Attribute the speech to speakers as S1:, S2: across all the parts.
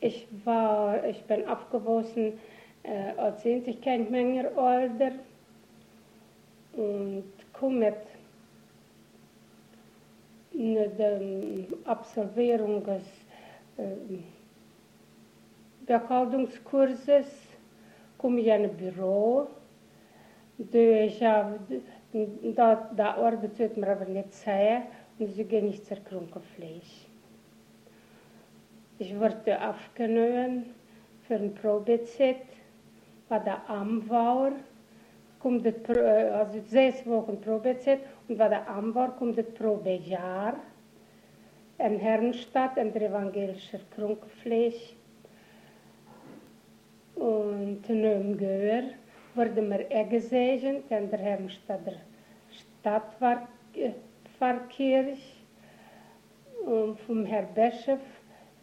S1: Ich, war, ich bin aufgewachsen äh, als einzig kein Menge Alter und komme mit der Absolvierung des äh, Bekaldungskurses komme ich in ein Büro. Ich habe, da, da arbeitet man aber nicht sehr und sie gehen nicht zur Krunkelfleisch. Ich wurde aufgenommen für ein Probezeit bei der Amwar. Kommt das, also sechs Wochen Probezeit und bei der Amwar kommt das Probejahr in Herrenstadt, in der evangelischen Krunkelfleisch. Und in Gehör wurde mir gesegnet in der Herrenstadter Stadtpfarrkirche und vom Herrn Bischof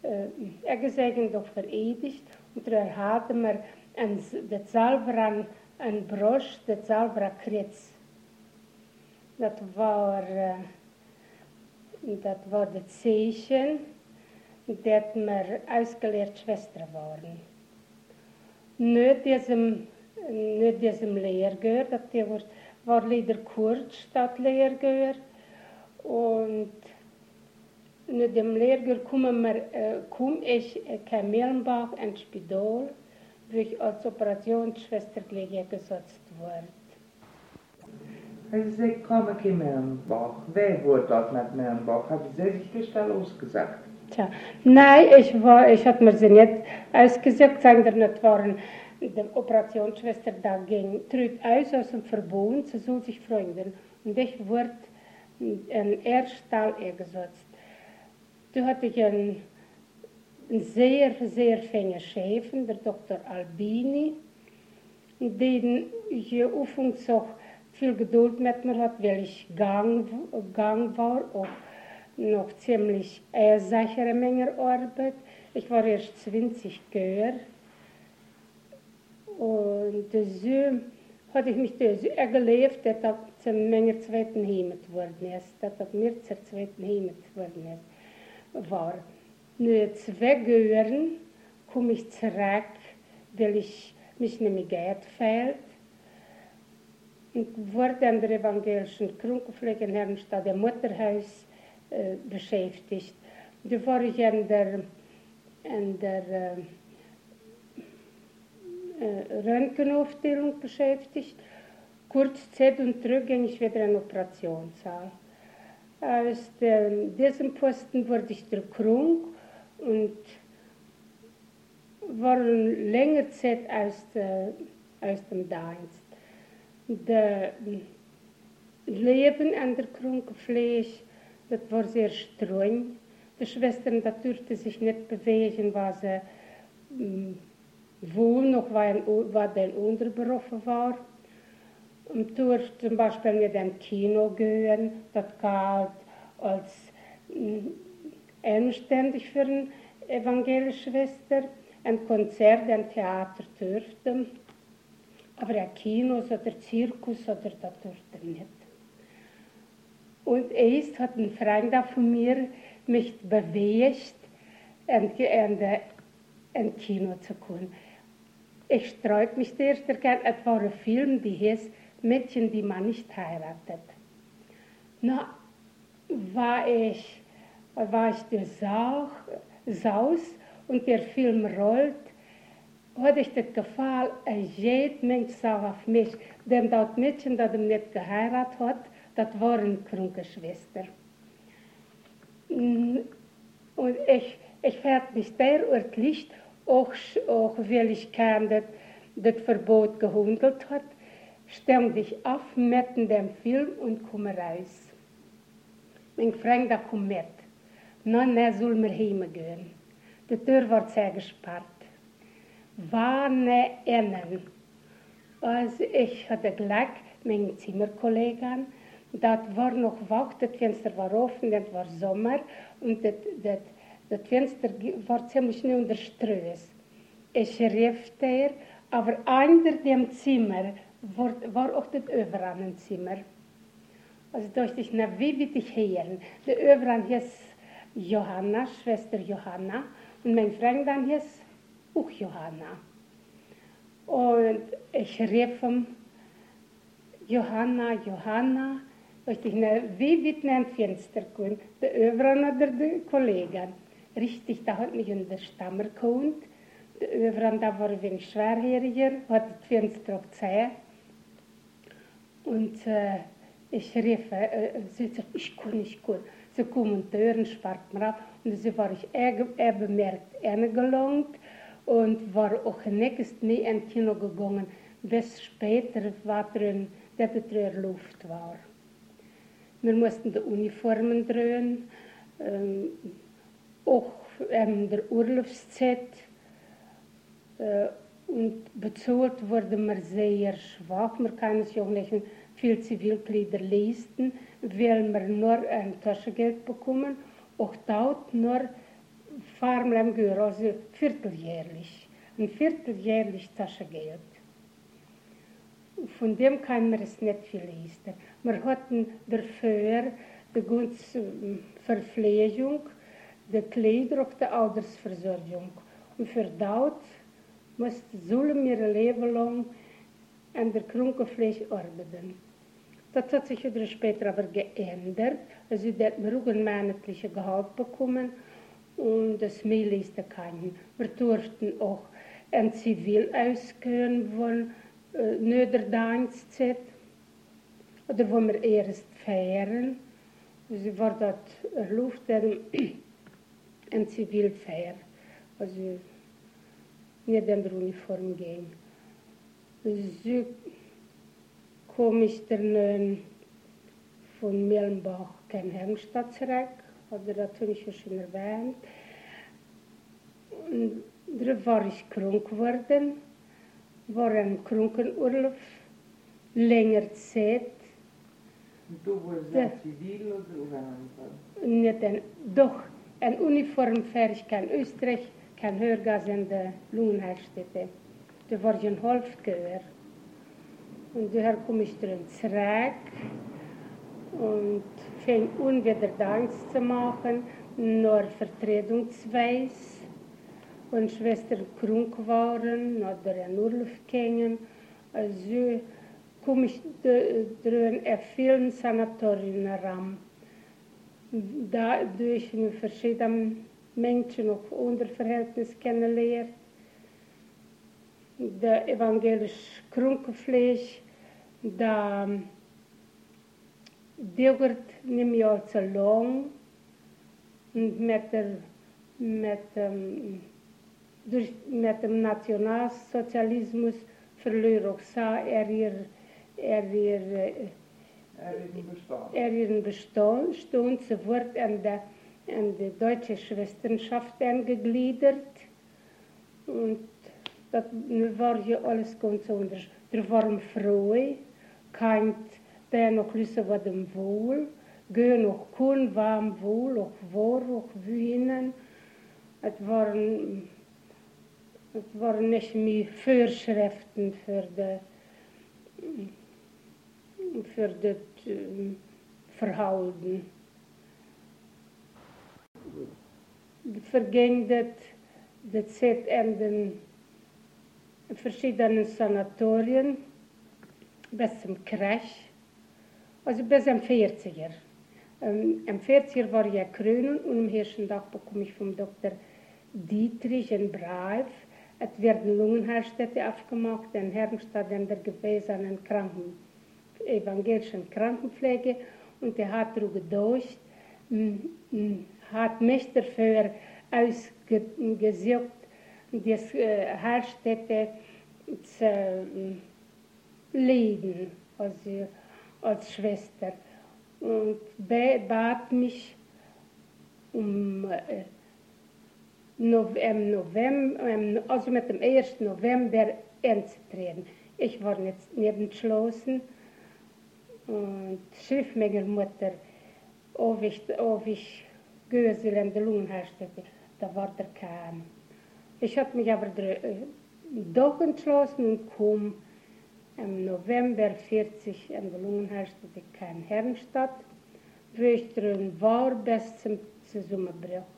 S1: äh, gesegnet und veredigt. Und da hatten wir ein, das Salbran, ein Brosch, das Salbra Kreuz. Das war, äh, das war das Zeichen, das wir ausgelehrt Schwester waren. Nicht diesem, nicht diesem Lehrgehör, das war, war leider kurz statt Lehrgehör. Und mit dem Lehrgehör kommen wir, äh, komme ich in Kamelenbach ins Spital, wo ich als Operationsschwester gesetzt wurde.
S2: Also Sie kommen in Merenbach. Wer wurde dort mit Merenbach? Haben Sie sich die Stelle ausgesagt?
S1: Tja, nein, ich, war, ich habe mir sie nicht ausgesagt, sondern das waren die Operationsschwester da ging, tritt aus aus dem Verbund, sie soll sich freuen. Und ich wurde in Erststall eingesetzt. Da hatte ich einen, einen sehr, sehr feinen Chef, der Dr. Albini, ich oftens auch viel Geduld mit mir hat, weil ich gang, gang war, auch noch ziemlich äh, sichere Menge Arbeit. Ich war erst 20 Jahre. Und so hatte ich mich so gelebt, dass das zur Menge zweiten Heimat worden ist, dass das mir zur zweiten Heimat worden ist, war. Nur zwei Jahren komme ich zurück, weil ich mich nicht mehr Geld fehlt. Und wurde an der evangelischen Krankenpflege in Herrenstadt, im Mutterhaus, äh, beschäftigt. Da war ich in der, in der äh, äh, Röntgenaufstellung beschäftigt. Kurz Zeit und zurück ging ich wieder in den Operationssaal. Aus dem, diesem Posten wurde ich der Krunk und war längere Zeit aus, der, aus dem Dienst. Das Leben an der Krunkfleisch, das war sehr streng. Die Schwestern, da durfte sich nicht bewegen, weil sie wohl noch war, war der Unterberuf war. Und durfte zum Beispiel mit dem Kino gehen, das galt als anständig für eine evangelische Schwester. Ein Konzert, ein Theater dürfte, aber ein Kino oder Zirkus oder das durfte nicht. Und erst hat ein Freund von mir mich bewegt, in, in, in Kino zu kommen. Ich sträub mich der erste gern, es war ein Film, die hieß Mädchen, die man nicht heiratet. Na, war ich, war ich der Sau, Saus und der Film rollt, hatte ich das Gefühl, jeder Mensch sah auf mich, dem das Mädchen, das ihm nicht geheiratet hat, das war eine kranke Schwester. Und ich, ich fährt mich derörtlich, auch, auch weil ich kam, das Verbot gehandelt hat, stell dich auf mit dem Film und komme raus. Mein Freund, da komm mit. Nein, er soll mir heimgehen. Die Tür war sehr gespart. Warne innen. Also ich hatte Glück, meine Zimmerkollegen, das war noch Wacht, das Fenster war offen, das war Sommer und das, das das Fenster war ziemlich unter Ströß. Ich rief der, aber einer dem Zimmer war, war auch das Zimmer. Also dachte ich, na, wie will ich hören? Der Överan hieß Johanna, Schwester Johanna, Und mein Freund dann hieß auch Johanna. Und ich rief ihm, Johanna, Johanna, ich dachte, wie wird ein Fenster kommen? Der Övran oder der Kollegen? Richtig, da hat mich in der Stammer gekommen. Der Övran, da war ein wenig schwerhöriger, hat das Fenster auch gesehen. Und äh, ich rief, äh, sie sagt, ich kann, ich kann. Sie kommen Türen, spart mir ab. Und sie war ich eher bemerkt angelangt und war auch nächstes mehr in Kino gegangen, bis später war drin, dass es Luft war. Wir mussten die Uniformen drehen, ähm, auch in der Urlaubszeit. Äh, und bezahlt wurde man sehr schwach. Man kann sich auch nicht viel Zivilkleider leisten, weil wir nur ein Taschengeld bekommen. Auch dort nur Farmlem gehör, also vierteljährlich. Ein vierteljährlich Taschengeld. Von dem kann man es nicht viel leisten. Wir hatten dafür die ganze Verpflegung, die Kleider und die Altersversorgung. Und für dort sollen wir ein Leben lang an der Krankenpflege arbeiten. Das hat sich wieder später aber geändert. Also auch ein monatliches Gehalt bekommen und das Mehl ist da kein. Wir durften auch ein Zivil ausgehen von äh, Niederdanszeit oder wo wir erst feiern. Also war das erlaubt, ein, ein Zivilfeier. Also nicht in der Uniform gehen. So komme ich dann von Melnbach kein Herrenstadt zurück, oder das habe ich ja schon erwähnt. Und da war ich krank geworden, war ein Krankenurlaub, länger Zeit.
S2: Und du warst ja. zivil oder
S1: ein Nicht ein, doch, ein Uniform fertig, kein Österreich, kein Hörgas in der Lungenheilstätte. Da war ich ein Halbgehör. Und daher komme ich drin zurück und fing an, wieder Angst zu machen, nur Vertretungsweis. Und Schwestern krank waren oder in Urlaub gingen. Also komme ich drin in vielen Sanatorien heran. Da durch verschiedene Menschen auch Unterverhältnis kennengelernt. Der evangelische Krankenpflege, da dauert nicht mehr so lang und mit, der, mit, dem, durch, mit dem Nationalsozialismus verlor auch so er ihr, er ihr, er ihren Bestand, stund, sie wurde an der, an die deutsche Schwesternschaft angegliedert und das war ja alles ganz anders. Da waren Frauen, kein der noch lysse var dem wohl, gö noch kun warm wohl, auch vor, auch wienen. Es waren, es waren nicht mehr Vorschriften für die, für das äh, Verhalten. Verging das, das Zeit in den verschiedenen Sanatorien bis zum Crash. Also bis am 40er. Ähm, am 40er war ich Krönung und am ersten Tag bekomme ich vom Dr. Dietrich einen Brief. Es werden Lungenheilstätte aufgemacht in Herrenstadt in der gewesenen Kranken, evangelischen Krankenpflege und er hat darüber durch, hat mich dafür ausgesucht, die äh, Heilstätte zu leiden. Also, als Schwester und bat mich um äh, November, also mit dem 1. November einzutreten. Ich war jetzt nicht entschlossen und schrieb meiner Mutter, ob ich, ob ich Gösel in der Lungenherstellte, da war der kein. Ich habe mich aber äh, doch entschlossen und kam im November 40 in Lungenherstellung kein Herrenstadt, wo ich drin war bis zum Zusammenbruch.